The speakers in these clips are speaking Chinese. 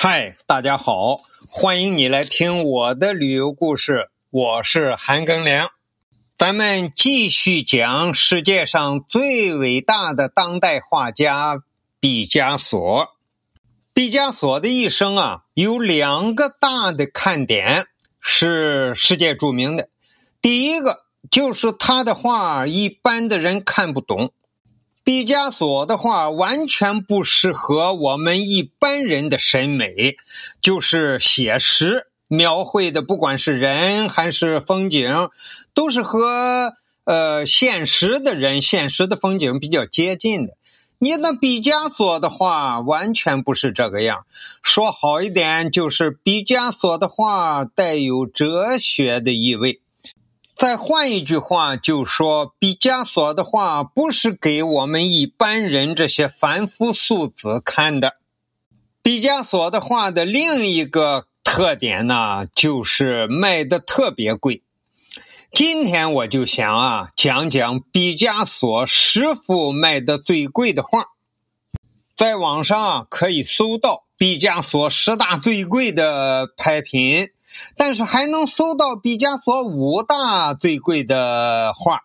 嗨，大家好，欢迎你来听我的旅游故事，我是韩庚良。咱们继续讲世界上最伟大的当代画家毕加索。毕加索的一生啊，有两个大的看点是世界著名的。第一个就是他的画一般的人看不懂。毕加索的画完全不适合我们一般人的审美，就是写实描绘的，不管是人还是风景，都是和呃现实的人、现实的风景比较接近的。你那毕加索的画完全不是这个样，说好一点，就是毕加索的画带有哲学的意味。再换一句话，就说毕加索的画不是给我们一般人这些凡夫俗子看的。毕加索的画的另一个特点呢，就是卖的特别贵。今天我就想啊，讲讲毕加索十幅卖的最贵的画。在网上，可以搜到毕加索十大最贵的拍品。但是还能搜到毕加索五大最贵的画，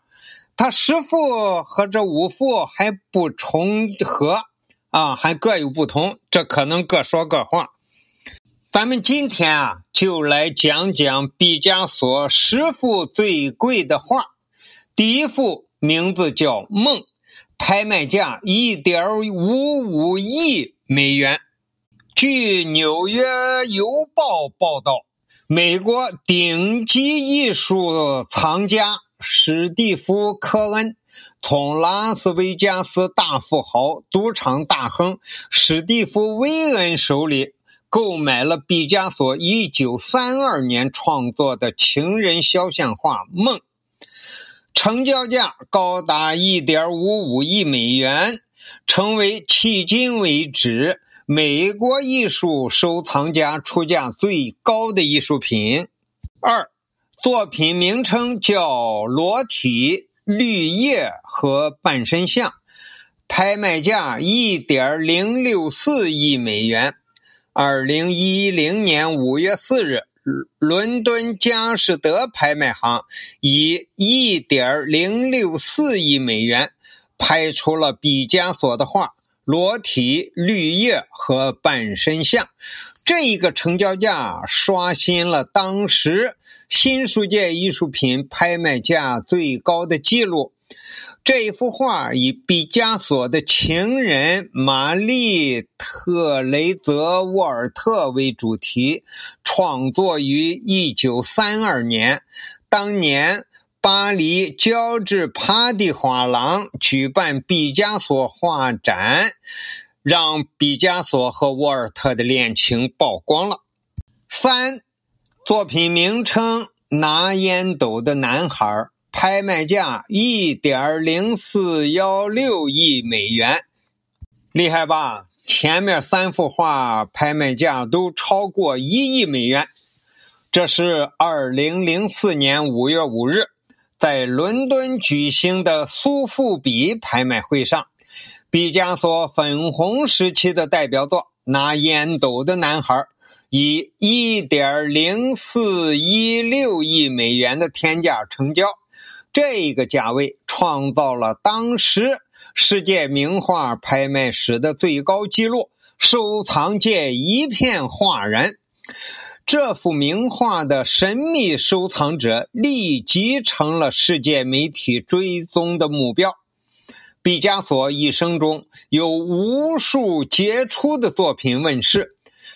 他十幅和这五幅还不重合啊，还各有不同，这可能各说各话。咱们今天啊，就来讲讲毕加索十幅最贵的画。第一幅名字叫《梦》，拍卖价一点五五亿美元。据《纽约邮报》报道。美国顶级艺术藏家史蒂夫·科恩从拉斯维加斯大富豪、赌场大亨史蒂夫·威恩手里购买了毕加索1932年创作的情人肖像画《梦》，成交价高达1.55亿美元，成为迄今为止。美国艺术收藏家出价最高的艺术品。二，作品名称叫《裸体绿叶和半身像》，拍卖价一点零六四亿美元。二零一零年五月四日，伦敦佳士得拍卖行以一点零六四亿美元拍出了毕加索的画。裸体、绿叶和半身像，这一个成交价刷新了当时新世界艺术品拍卖价最高的记录。这一幅画以毕加索的情人玛丽特雷泽沃尔特为主题，创作于1932年，当年。巴黎乔治帕蒂画廊举办毕加索画展，让毕加索和沃尔特的恋情曝光了。三，作品名称《拿烟斗的男孩》，拍卖价一点零四幺六亿美元，厉害吧？前面三幅画拍卖价都超过一亿美元。这是二零零四年五月五日。在伦敦举行的苏富比拍卖会上，毕加索粉红时期的代表作《拿烟斗的男孩》以1.0416亿美元的天价成交，这个价位创造了当时世界名画拍卖史的最高纪录，收藏界一片哗然。这幅名画的神秘收藏者立即成了世界媒体追踪的目标。毕加索一生中有无数杰出的作品问世，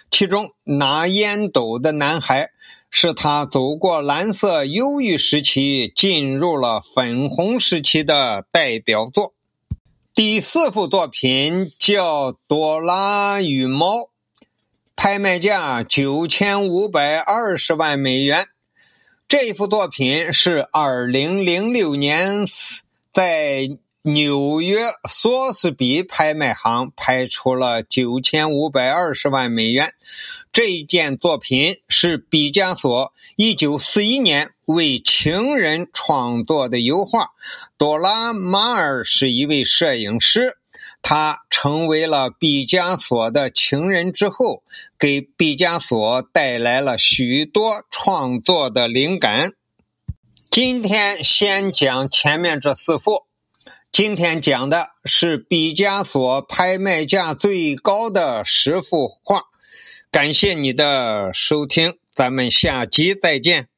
其中《拿烟斗的男孩》是他走过蓝色忧郁时期，进入了粉红时期的代表作。第四幅作品叫《朵拉与猫》。拍卖价九千五百二十万美元。这幅作品是二零零六年在纽约索斯比拍卖行拍出了九千五百二十万美元。这一件作品是毕加索一九四一年为情人创作的油画。朵拉马尔是一位摄影师。他成为了毕加索的情人之后，给毕加索带来了许多创作的灵感。今天先讲前面这四幅。今天讲的是毕加索拍卖价最高的十幅画。感谢你的收听，咱们下集再见。